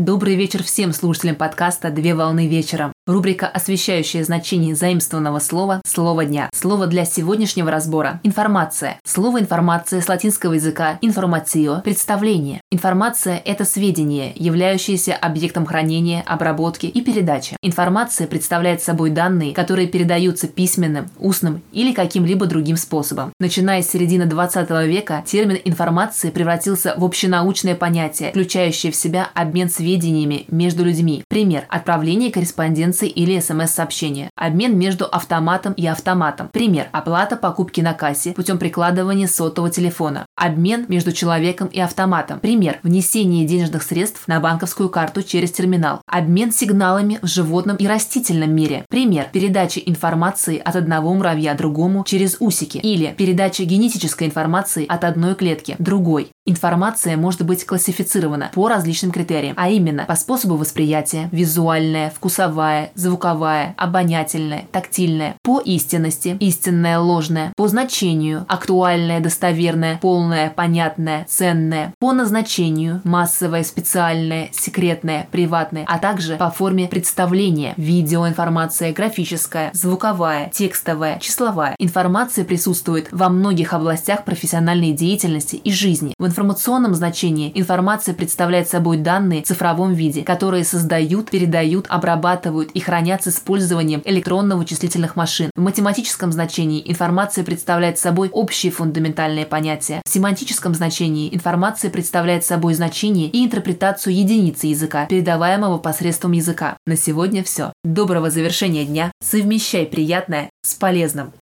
Добрый вечер всем слушателям подкаста «Две волны вечера». Рубрика, освещающая значение заимствованного слова «Слово дня». Слово для сегодняшнего разбора – информация. Слово «информация» с латинского языка «информацио» – представление. Информация – это сведения, являющиеся объектом хранения, обработки и передачи. Информация представляет собой данные, которые передаются письменным, устным или каким-либо другим способом. Начиная с середины 20 века, термин «информация» превратился в общенаучное понятие, включающее в себя обмен сведениями между людьми. Пример – отправление корреспонденции корреспонденции или смс-сообщения. Обмен между автоматом и автоматом. Пример. Оплата покупки на кассе путем прикладывания сотового телефона. Обмен между человеком и автоматом. Пример. Внесение денежных средств на банковскую карту через терминал. Обмен сигналами в животном и растительном мире. Пример. Передача информации от одного муравья другому через усики. Или передача генетической информации от одной клетки другой. Информация может быть классифицирована по различным критериям, а именно по способу восприятия, визуальная, вкусовая, звуковая, обонятельная, тактильная, по истинности, истинная, ложная, по значению, актуальная, достоверная, полная, понятная, ценная, по назначению, массовая, специальная, секретная, приватная, а также по форме представления, видеоинформация, графическая, звуковая, текстовая, числовая. Информация присутствует во многих областях профессиональной деятельности и жизни. Информационном значении информация представляет собой данные в цифровом виде, которые создают, передают, обрабатывают и хранят с использованием электронно-вычислительных машин. В математическом значении информация представляет собой общие фундаментальные понятия. В семантическом значении информация представляет собой значение и интерпретацию единицы языка, передаваемого посредством языка. На сегодня все. Доброго завершения дня. Совмещай приятное с полезным.